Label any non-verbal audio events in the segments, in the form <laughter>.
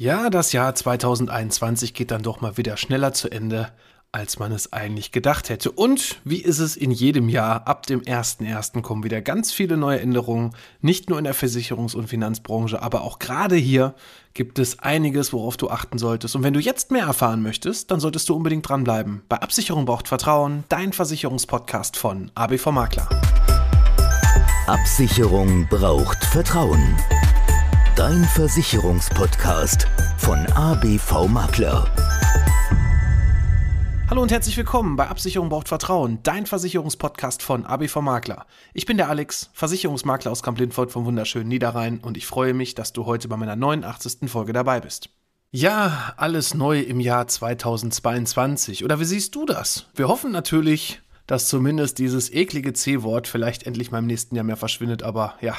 Ja, das Jahr 2021 geht dann doch mal wieder schneller zu Ende, als man es eigentlich gedacht hätte. Und wie ist es in jedem Jahr? Ab dem 1.1. kommen wieder ganz viele neue Änderungen, nicht nur in der Versicherungs- und Finanzbranche, aber auch gerade hier gibt es einiges, worauf du achten solltest. Und wenn du jetzt mehr erfahren möchtest, dann solltest du unbedingt dranbleiben. Bei Absicherung braucht Vertrauen, dein Versicherungspodcast von ABV Makler. Absicherung braucht Vertrauen. Dein Versicherungspodcast von ABV Makler. Hallo und herzlich willkommen bei Absicherung braucht Vertrauen, dein Versicherungspodcast von ABV Makler. Ich bin der Alex, Versicherungsmakler aus Kamp-Lindfort vom wunderschönen Niederrhein und ich freue mich, dass du heute bei meiner 89. Folge dabei bist. Ja, alles neu im Jahr 2022. Oder wie siehst du das? Wir hoffen natürlich, dass zumindest dieses eklige C-Wort vielleicht endlich mal im nächsten Jahr mehr verschwindet, aber ja,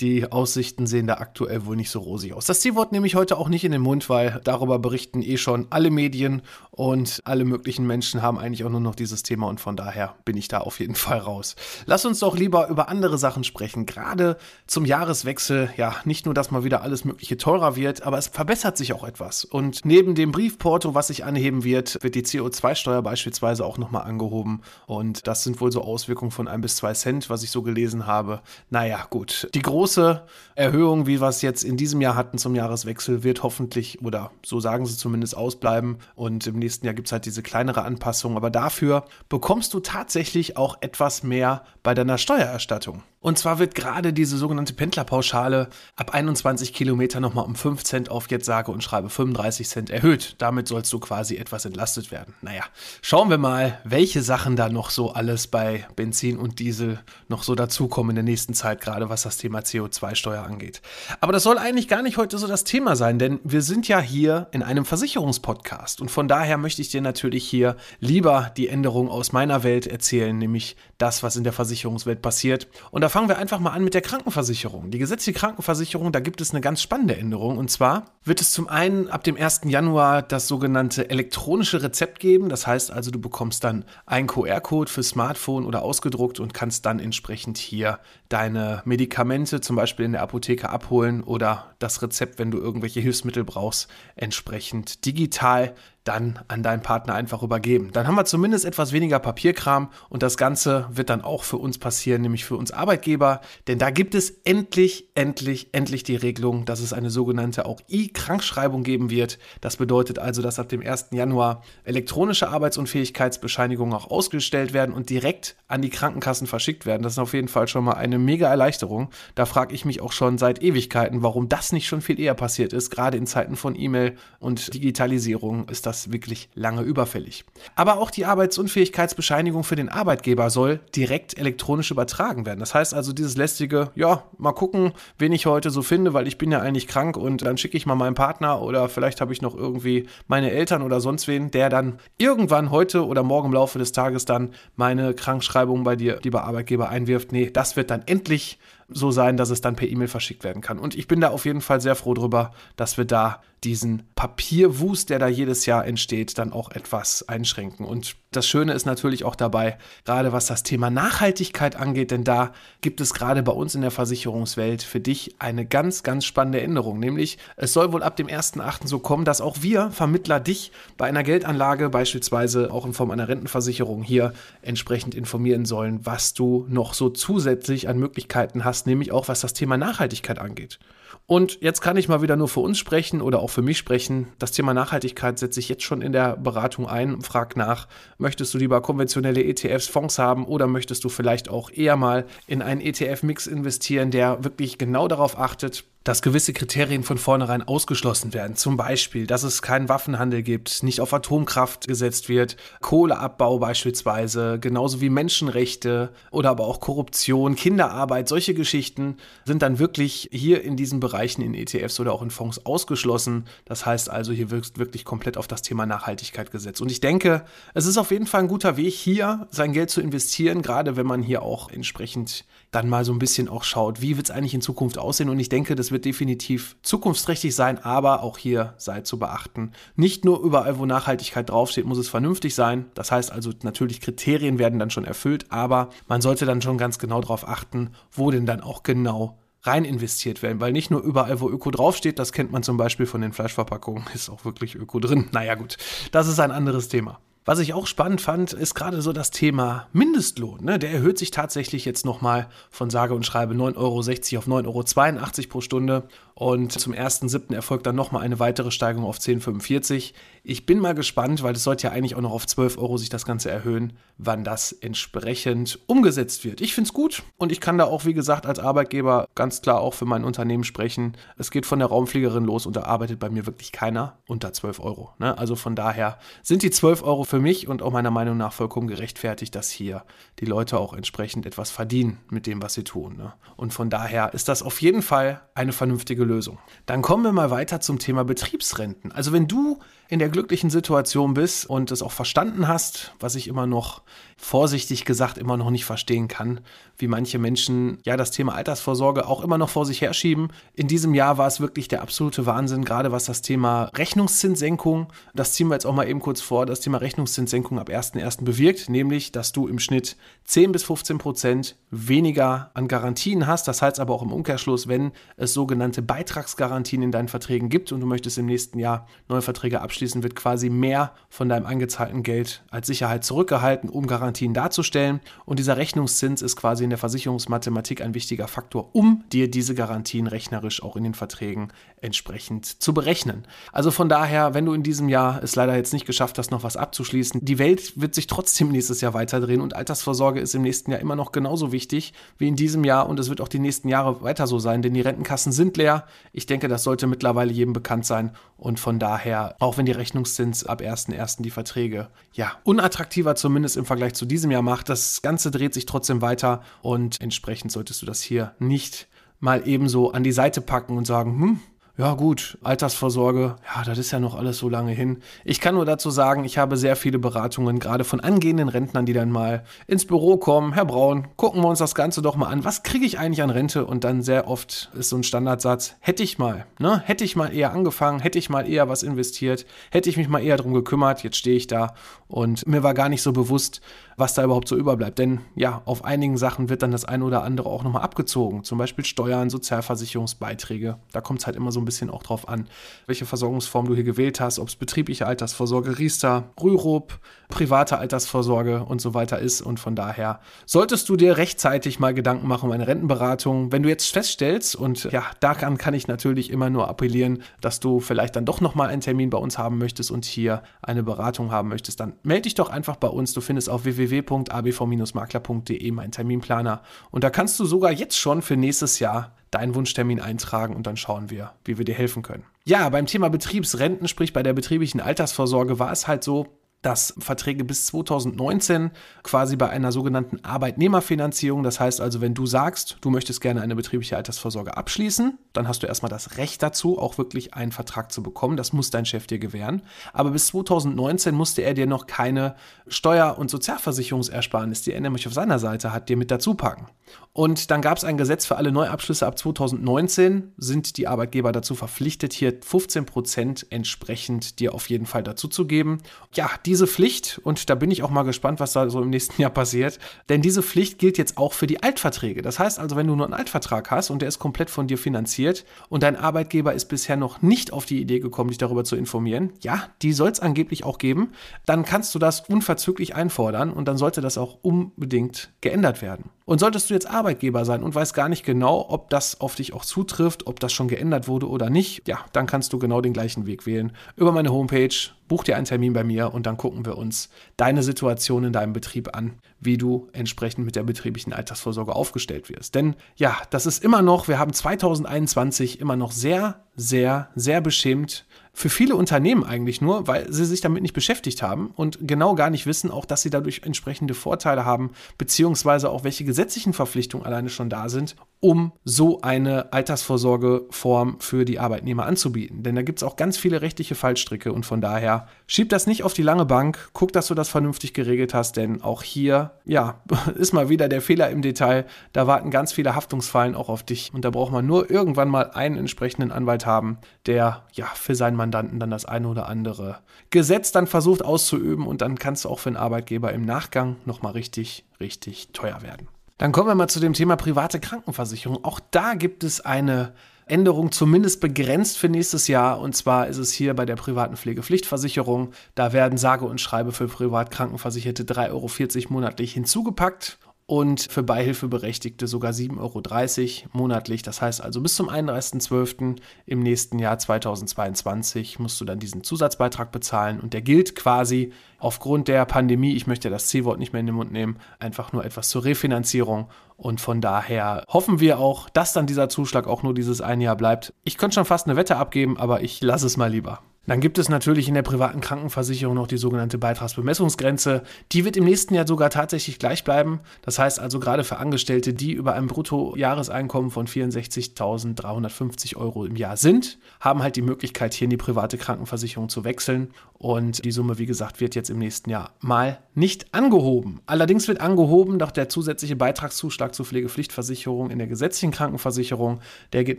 die Aussichten sehen da aktuell wohl nicht so rosig aus. Das Zielwort nehme ich heute auch nicht in den Mund, weil darüber berichten eh schon alle Medien und alle möglichen Menschen haben eigentlich auch nur noch dieses Thema und von daher bin ich da auf jeden <laughs> Fall raus. Lass uns doch lieber über andere Sachen sprechen. Gerade zum Jahreswechsel, ja, nicht nur, dass mal wieder alles Mögliche teurer wird, aber es verbessert sich auch etwas. Und neben dem Briefporto, was sich anheben wird, wird die CO2-Steuer beispielsweise auch nochmal angehoben. Und das sind wohl so Auswirkungen von ein bis zwei Cent, was ich so gelesen habe. Naja, gut. Die große große Erhöhung, wie wir es jetzt in diesem Jahr hatten zum Jahreswechsel, wird hoffentlich, oder so sagen sie zumindest, ausbleiben. Und im nächsten Jahr gibt es halt diese kleinere Anpassung. Aber dafür bekommst du tatsächlich auch etwas mehr bei deiner Steuererstattung. Und zwar wird gerade diese sogenannte Pendlerpauschale ab 21 Kilometer nochmal um 5 Cent auf jetzt sage und schreibe 35 Cent erhöht. Damit sollst du quasi etwas entlastet werden. Naja, schauen wir mal, welche Sachen da noch so alles bei Benzin und Diesel noch so dazukommen in der nächsten Zeit, gerade was das Thema CO2-Steuer angeht. Aber das soll eigentlich gar nicht heute so das Thema sein, denn wir sind ja hier in einem Versicherungspodcast und von daher möchte ich dir natürlich hier lieber die Änderung aus meiner Welt erzählen, nämlich das, was in der Versicherungswelt passiert. Und da fangen wir einfach mal an mit der Krankenversicherung. Die gesetzliche Krankenversicherung, da gibt es eine ganz spannende Änderung. Und zwar wird es zum einen ab dem 1. Januar das sogenannte elektronische Rezept geben. Das heißt also, du bekommst dann einen QR-Code für Smartphone oder ausgedruckt und kannst dann entsprechend hier deine Medikamente zum Beispiel in der Apotheke abholen oder das Rezept, wenn du irgendwelche Hilfsmittel brauchst, entsprechend digital dann an deinen Partner einfach übergeben. Dann haben wir zumindest etwas weniger Papierkram und das Ganze wird dann auch für uns passieren, nämlich für uns Arbeitgeber, denn da gibt es endlich, endlich, endlich die Regelung, dass es eine sogenannte auch E-Krankschreibung geben wird. Das bedeutet also, dass ab dem 1. Januar elektronische Arbeitsunfähigkeitsbescheinigungen auch ausgestellt werden und direkt an die Krankenkassen verschickt werden. Das ist auf jeden Fall schon mal eine mega Erleichterung. Da frage ich mich auch schon seit Ewigkeiten, warum das nicht schon viel eher passiert ist. Gerade in Zeiten von E-Mail und Digitalisierung ist das das wirklich lange überfällig. Aber auch die Arbeitsunfähigkeitsbescheinigung für den Arbeitgeber soll direkt elektronisch übertragen werden. Das heißt also dieses lästige, ja, mal gucken, wen ich heute so finde, weil ich bin ja eigentlich krank und dann schicke ich mal meinen Partner oder vielleicht habe ich noch irgendwie meine Eltern oder sonst wen, der dann irgendwann heute oder morgen im Laufe des Tages dann meine Krankschreibung bei dir, lieber Arbeitgeber, einwirft. Nee, das wird dann endlich so sein, dass es dann per E-Mail verschickt werden kann. Und ich bin da auf jeden Fall sehr froh drüber, dass wir da diesen Papierwust, der da jedes Jahr entsteht, dann auch etwas einschränken. Und das Schöne ist natürlich auch dabei, gerade was das Thema Nachhaltigkeit angeht, denn da gibt es gerade bei uns in der Versicherungswelt für dich eine ganz, ganz spannende Änderung. Nämlich, es soll wohl ab dem 1.8. so kommen, dass auch wir Vermittler dich bei einer Geldanlage, beispielsweise auch in Form einer Rentenversicherung, hier entsprechend informieren sollen, was du noch so zusätzlich an Möglichkeiten hast, nämlich auch was das Thema Nachhaltigkeit angeht. Und jetzt kann ich mal wieder nur für uns sprechen oder auch für mich sprechen. Das Thema Nachhaltigkeit setze ich jetzt schon in der Beratung ein und frage nach, möchtest du lieber konventionelle ETFs, Fonds haben oder möchtest du vielleicht auch eher mal in einen ETF-Mix investieren, der wirklich genau darauf achtet, dass gewisse Kriterien von vornherein ausgeschlossen werden. Zum Beispiel, dass es keinen Waffenhandel gibt, nicht auf Atomkraft gesetzt wird, Kohleabbau beispielsweise, genauso wie Menschenrechte oder aber auch Korruption, Kinderarbeit, solche Geschichten sind dann wirklich hier in diesen Bereichen in ETFs oder auch in Fonds ausgeschlossen. Das heißt also, hier wird wirklich komplett auf das Thema Nachhaltigkeit gesetzt. Und ich denke, es ist auf jeden Fall ein guter Weg, hier sein Geld zu investieren, gerade wenn man hier auch entsprechend dann mal so ein bisschen auch schaut, wie wird es eigentlich in Zukunft aussehen. Und ich denke, das wird definitiv zukunftsträchtig sein, aber auch hier sei zu beachten. Nicht nur überall, wo Nachhaltigkeit draufsteht, muss es vernünftig sein. Das heißt also, natürlich Kriterien werden dann schon erfüllt, aber man sollte dann schon ganz genau darauf achten, wo denn dann auch genau rein investiert werden, weil nicht nur überall, wo Öko draufsteht, das kennt man zum Beispiel von den Fleischverpackungen, <laughs> ist auch wirklich Öko drin. Naja gut, das ist ein anderes Thema. Was ich auch spannend fand, ist gerade so das Thema Mindestlohn. Ne? Der erhöht sich tatsächlich jetzt nochmal von sage und schreibe 9,60 Euro auf 9,82 Euro pro Stunde. Und zum 1.7. erfolgt dann nochmal eine weitere Steigerung auf 10,45. Ich bin mal gespannt, weil es sollte ja eigentlich auch noch auf 12 Euro sich das Ganze erhöhen, wann das entsprechend umgesetzt wird. Ich finde es gut und ich kann da auch, wie gesagt, als Arbeitgeber ganz klar auch für mein Unternehmen sprechen. Es geht von der Raumfliegerin los und da arbeitet bei mir wirklich keiner unter 12 Euro. Ne? Also von daher sind die 12 Euro für mich und auch meiner Meinung nach vollkommen gerechtfertigt, dass hier die Leute auch entsprechend etwas verdienen mit dem, was sie tun. Ne? Und von daher ist das auf jeden Fall eine vernünftige Lösung. Dann kommen wir mal weiter zum Thema Betriebsrenten. Also wenn du in der glücklichen Situation bist und es auch verstanden hast, was ich immer noch vorsichtig gesagt immer noch nicht verstehen kann, wie manche Menschen ja das Thema Altersvorsorge auch immer noch vor sich herschieben. In diesem Jahr war es wirklich der absolute Wahnsinn, gerade was das Thema Rechnungszinssenkung, das ziehen wir jetzt auch mal eben kurz vor, das Thema Rechnungszinssenkung ab 1.1. bewirkt, nämlich, dass du im Schnitt 10 bis 15 Prozent weniger an Garantien hast. Das heißt aber auch im Umkehrschluss, wenn es sogenannte Beitragsgarantien in deinen Verträgen gibt und du möchtest im nächsten Jahr neue Verträge abschließen, wird quasi mehr von deinem angezahlten Geld als Sicherheit zurückgehalten, um Garantien darzustellen. Und dieser Rechnungszins ist quasi in der Versicherungsmathematik ein wichtiger Faktor, um dir diese Garantien rechnerisch auch in den Verträgen entsprechend zu berechnen. Also von daher, wenn du in diesem Jahr es leider jetzt nicht geschafft hast, noch was abzuschließen, die Welt wird sich trotzdem nächstes Jahr weiterdrehen und Altersvorsorge ist im nächsten Jahr immer noch genauso wichtig wie in diesem Jahr und es wird auch die nächsten Jahre weiter so sein, denn die Rentenkassen sind leer. Ich denke, das sollte mittlerweile jedem bekannt sein und von daher, auch wenn die Rechnungszins ab 1.1. die Verträge ja unattraktiver zumindest im Vergleich zu diesem Jahr macht. Das Ganze dreht sich trotzdem weiter und entsprechend solltest du das hier nicht mal ebenso an die Seite packen und sagen, hm, ja gut, Altersvorsorge, ja, das ist ja noch alles so lange hin. Ich kann nur dazu sagen, ich habe sehr viele Beratungen, gerade von angehenden Rentnern, die dann mal ins Büro kommen. Herr Braun, gucken wir uns das Ganze doch mal an. Was kriege ich eigentlich an Rente? Und dann sehr oft ist so ein Standardsatz, hätte ich mal, ne? Hätte ich mal eher angefangen, hätte ich mal eher was investiert, hätte ich mich mal eher drum gekümmert, jetzt stehe ich da und mir war gar nicht so bewusst, was da überhaupt so überbleibt. Denn ja, auf einigen Sachen wird dann das eine oder andere auch nochmal abgezogen. Zum Beispiel Steuern, Sozialversicherungsbeiträge. Da kommt es halt immer so ein bisschen auch drauf an, welche Versorgungsform du hier gewählt hast, ob es betriebliche Altersvorsorge, Riester, Rürup, private Altersvorsorge und so weiter ist. Und von daher solltest du dir rechtzeitig mal Gedanken machen um eine Rentenberatung. Wenn du jetzt feststellst, und ja, daran kann ich natürlich immer nur appellieren, dass du vielleicht dann doch nochmal einen Termin bei uns haben möchtest und hier eine Beratung haben möchtest, dann melde dich doch einfach bei uns. Du findest auf www www.abv-makler.de meinen Terminplaner. Und da kannst du sogar jetzt schon für nächstes Jahr deinen Wunschtermin eintragen und dann schauen wir, wie wir dir helfen können. Ja, beim Thema Betriebsrenten, sprich bei der betrieblichen Altersvorsorge, war es halt so, dass Verträge bis 2019 quasi bei einer sogenannten Arbeitnehmerfinanzierung, das heißt also, wenn du sagst, du möchtest gerne eine betriebliche Altersvorsorge abschließen, dann hast du erstmal das Recht dazu, auch wirklich einen Vertrag zu bekommen. Das muss dein Chef dir gewähren. Aber bis 2019 musste er dir noch keine Steuer- und Sozialversicherungsersparnis, die er nämlich auf seiner Seite hat, dir mit dazu packen. Und dann gab es ein Gesetz für alle Neuabschlüsse ab 2019, sind die Arbeitgeber dazu verpflichtet, hier 15 Prozent entsprechend dir auf jeden Fall dazu zu geben. Ja, diese Pflicht, und da bin ich auch mal gespannt, was da so im nächsten Jahr passiert, denn diese Pflicht gilt jetzt auch für die Altverträge. Das heißt also, wenn du nur einen Altvertrag hast und der ist komplett von dir finanziert und dein Arbeitgeber ist bisher noch nicht auf die Idee gekommen, dich darüber zu informieren, ja, die soll es angeblich auch geben, dann kannst du das unverzüglich einfordern und dann sollte das auch unbedingt geändert werden. Und solltest du jetzt Arbeitgeber sein und weißt gar nicht genau, ob das auf dich auch zutrifft, ob das schon geändert wurde oder nicht, ja, dann kannst du genau den gleichen Weg wählen. Über meine Homepage, buch dir einen Termin bei mir und dann gucken wir uns deine Situation in deinem Betrieb an, wie du entsprechend mit der betrieblichen Altersvorsorge aufgestellt wirst. Denn ja, das ist immer noch, wir haben 2021 immer noch sehr, sehr, sehr beschämt für viele Unternehmen eigentlich nur, weil sie sich damit nicht beschäftigt haben und genau gar nicht wissen, auch dass sie dadurch entsprechende Vorteile haben, beziehungsweise auch welche gesetzlichen Verpflichtungen alleine schon da sind, um so eine Altersvorsorgeform für die Arbeitnehmer anzubieten. Denn da gibt es auch ganz viele rechtliche Fallstricke und von daher schieb das nicht auf die lange Bank, guck, dass du das vernünftig geregelt hast, denn auch hier, ja, <laughs> ist mal wieder der Fehler im Detail. Da warten ganz viele Haftungsfallen auch auf dich und da braucht man nur irgendwann mal einen entsprechenden Anwalt haben, der ja für seinen Mann Mandanten dann das eine oder andere Gesetz dann versucht auszuüben und dann kannst du auch für einen Arbeitgeber im Nachgang nochmal richtig, richtig teuer werden. Dann kommen wir mal zu dem Thema private Krankenversicherung. Auch da gibt es eine Änderung zumindest begrenzt für nächstes Jahr. Und zwar ist es hier bei der privaten Pflegepflichtversicherung. Da werden sage und schreibe für privat Krankenversicherte 3,40 Euro monatlich hinzugepackt und für Beihilfeberechtigte sogar 7,30 Euro monatlich. Das heißt also bis zum 31.12. im nächsten Jahr 2022 musst du dann diesen Zusatzbeitrag bezahlen und der gilt quasi aufgrund der Pandemie, ich möchte das C-Wort nicht mehr in den Mund nehmen, einfach nur etwas zur Refinanzierung und von daher hoffen wir auch, dass dann dieser Zuschlag auch nur dieses ein Jahr bleibt. Ich könnte schon fast eine Wette abgeben, aber ich lasse es mal lieber. Dann gibt es natürlich in der privaten Krankenversicherung noch die sogenannte Beitragsbemessungsgrenze. Die wird im nächsten Jahr sogar tatsächlich gleich bleiben. Das heißt also gerade für Angestellte, die über ein Bruttojahreseinkommen von 64.350 Euro im Jahr sind, haben halt die Möglichkeit, hier in die private Krankenversicherung zu wechseln. Und die Summe, wie gesagt, wird jetzt im nächsten Jahr mal nicht angehoben. Allerdings wird angehoben doch der zusätzliche Beitragszuschlag zur Pflegepflichtversicherung in der gesetzlichen Krankenversicherung. Der geht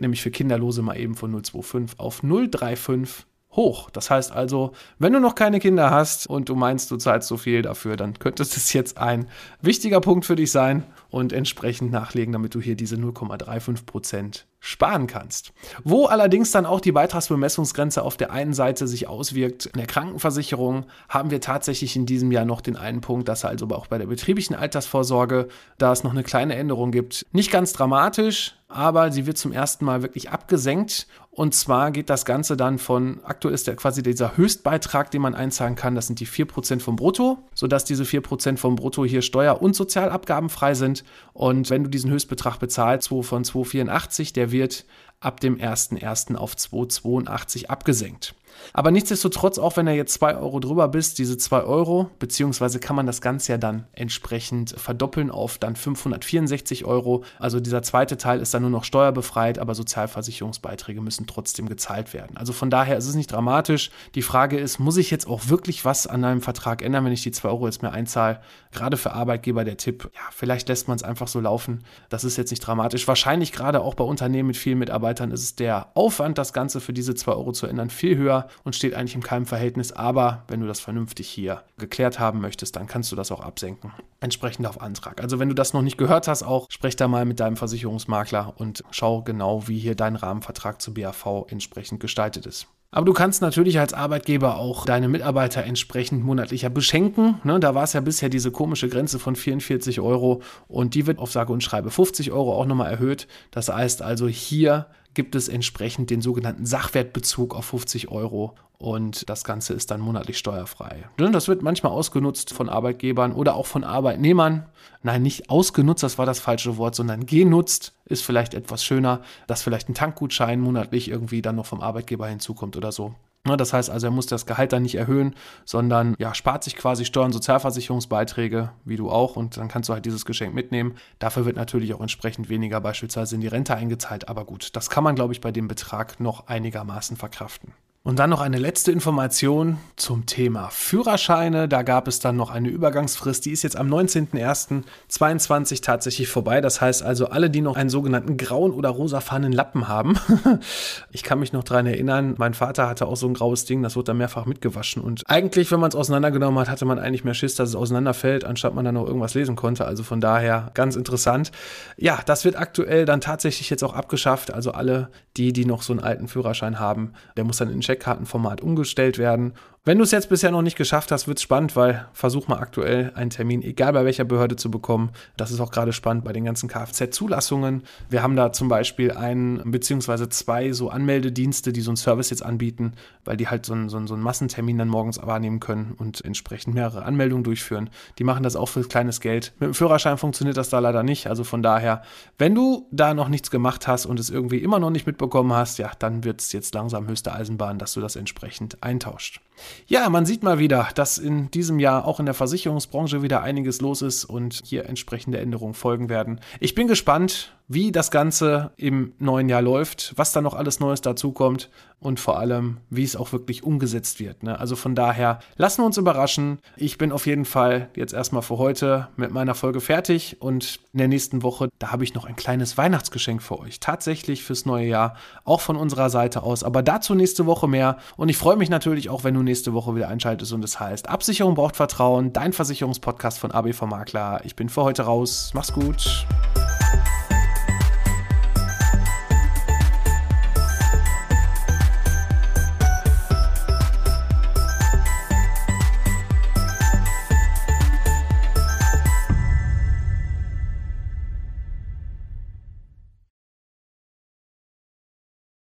nämlich für Kinderlose mal eben von 025 auf 035 hoch. Das heißt also, wenn du noch keine Kinder hast und du meinst, du zahlst so viel dafür, dann könnte es jetzt ein wichtiger Punkt für dich sein und entsprechend nachlegen, damit du hier diese 0,35 Prozent sparen kannst. Wo allerdings dann auch die Beitragsbemessungsgrenze auf der einen Seite sich auswirkt, in der Krankenversicherung haben wir tatsächlich in diesem Jahr noch den einen Punkt, dass also auch bei der betrieblichen Altersvorsorge, da es noch eine kleine Änderung gibt, nicht ganz dramatisch, aber sie wird zum ersten Mal wirklich abgesenkt. Und zwar geht das Ganze dann von, aktuell ist der quasi dieser Höchstbeitrag, den man einzahlen kann, das sind die 4% vom Brutto, sodass diese 4% vom Brutto hier steuer- und sozialabgabenfrei sind. Und wenn du diesen Höchstbetrag bezahlst, 2 von 284, der wird ab dem 01.01. auf 2,82 abgesenkt. Aber nichtsdestotrotz, auch wenn er jetzt 2 Euro drüber bist, diese 2 Euro, beziehungsweise kann man das Ganze ja dann entsprechend verdoppeln auf dann 564 Euro. Also dieser zweite Teil ist dann nur noch steuerbefreit, aber Sozialversicherungsbeiträge müssen trotzdem gezahlt werden. Also von daher ist es nicht dramatisch. Die Frage ist, muss ich jetzt auch wirklich was an einem Vertrag ändern, wenn ich die 2 Euro jetzt mehr einzahle? Gerade für Arbeitgeber der Tipp, ja, vielleicht lässt man es einfach so laufen. Das ist jetzt nicht dramatisch. Wahrscheinlich gerade auch bei Unternehmen mit vielen Mitarbeitern ist es der Aufwand, das Ganze für diese 2 Euro zu ändern, viel höher und steht eigentlich im keinem Verhältnis. Aber wenn du das vernünftig hier geklärt haben möchtest, dann kannst du das auch absenken. Entsprechend auf Antrag. Also wenn du das noch nicht gehört hast, auch sprech da mal mit deinem Versicherungsmakler und schau genau, wie hier dein Rahmenvertrag zu BAV entsprechend gestaltet ist. Aber du kannst natürlich als Arbeitgeber auch deine Mitarbeiter entsprechend monatlicher beschenken. Ne, da war es ja bisher diese komische Grenze von 44 Euro und die wird auf sage und schreibe 50 Euro auch nochmal erhöht. Das heißt also, hier gibt es entsprechend den sogenannten Sachwertbezug auf 50 Euro und das Ganze ist dann monatlich steuerfrei. Ne, das wird manchmal ausgenutzt von Arbeitgebern oder auch von Arbeitnehmern. Nein, nicht ausgenutzt, das war das falsche Wort, sondern genutzt ist vielleicht etwas schöner, dass vielleicht ein Tankgutschein monatlich irgendwie dann noch vom Arbeitgeber hinzukommt oder so. Ne, das heißt also, er muss das Gehalt dann nicht erhöhen, sondern ja, spart sich quasi Steuern, Sozialversicherungsbeiträge, wie du auch, und dann kannst du halt dieses Geschenk mitnehmen. Dafür wird natürlich auch entsprechend weniger beispielsweise in die Rente eingezahlt, aber gut, das kann man, glaube ich, bei dem Betrag noch einigermaßen verkraften. Und dann noch eine letzte Information zum Thema Führerscheine. Da gab es dann noch eine Übergangsfrist, die ist jetzt am 19.01.22 tatsächlich vorbei. Das heißt also, alle, die noch einen sogenannten grauen oder rosafarbenen Lappen haben. <laughs> ich kann mich noch daran erinnern, mein Vater hatte auch so ein graues Ding, das wurde dann mehrfach mitgewaschen. Und eigentlich, wenn man es auseinandergenommen hat, hatte man eigentlich mehr Schiss, dass es auseinanderfällt, anstatt man dann noch irgendwas lesen konnte. Also von daher ganz interessant. Ja, das wird aktuell dann tatsächlich jetzt auch abgeschafft. Also alle, die, die noch so einen alten Führerschein haben, der muss dann in Checkkartenformat umgestellt werden wenn du es jetzt bisher noch nicht geschafft hast, wird es spannend, weil versuch mal aktuell einen Termin, egal bei welcher Behörde, zu bekommen. Das ist auch gerade spannend bei den ganzen Kfz-Zulassungen. Wir haben da zum Beispiel einen beziehungsweise zwei so Anmeldedienste, die so einen Service jetzt anbieten, weil die halt so einen, so einen, so einen Massentermin dann morgens wahrnehmen können und entsprechend mehrere Anmeldungen durchführen. Die machen das auch für kleines Geld. Mit dem Führerschein funktioniert das da leider nicht. Also von daher, wenn du da noch nichts gemacht hast und es irgendwie immer noch nicht mitbekommen hast, ja, dann wird es jetzt langsam höchste Eisenbahn, dass du das entsprechend eintauscht. Ja, man sieht mal wieder, dass in diesem Jahr auch in der Versicherungsbranche wieder einiges los ist und hier entsprechende Änderungen folgen werden. Ich bin gespannt, wie das Ganze im neuen Jahr läuft, was da noch alles Neues dazukommt und vor allem, wie es auch wirklich umgesetzt wird. Ne? Also von daher, lassen wir uns überraschen. Ich bin auf jeden Fall jetzt erstmal für heute mit meiner Folge fertig und in der nächsten Woche, da habe ich noch ein kleines Weihnachtsgeschenk für euch. Tatsächlich fürs neue Jahr, auch von unserer Seite aus. Aber dazu nächste Woche mehr. Und ich freue mich natürlich auch, wenn du nächste Woche wieder einschaltest und es das heißt, Absicherung braucht Vertrauen, dein Versicherungspodcast von ABV Makler. Ich bin für heute raus. Mach's gut.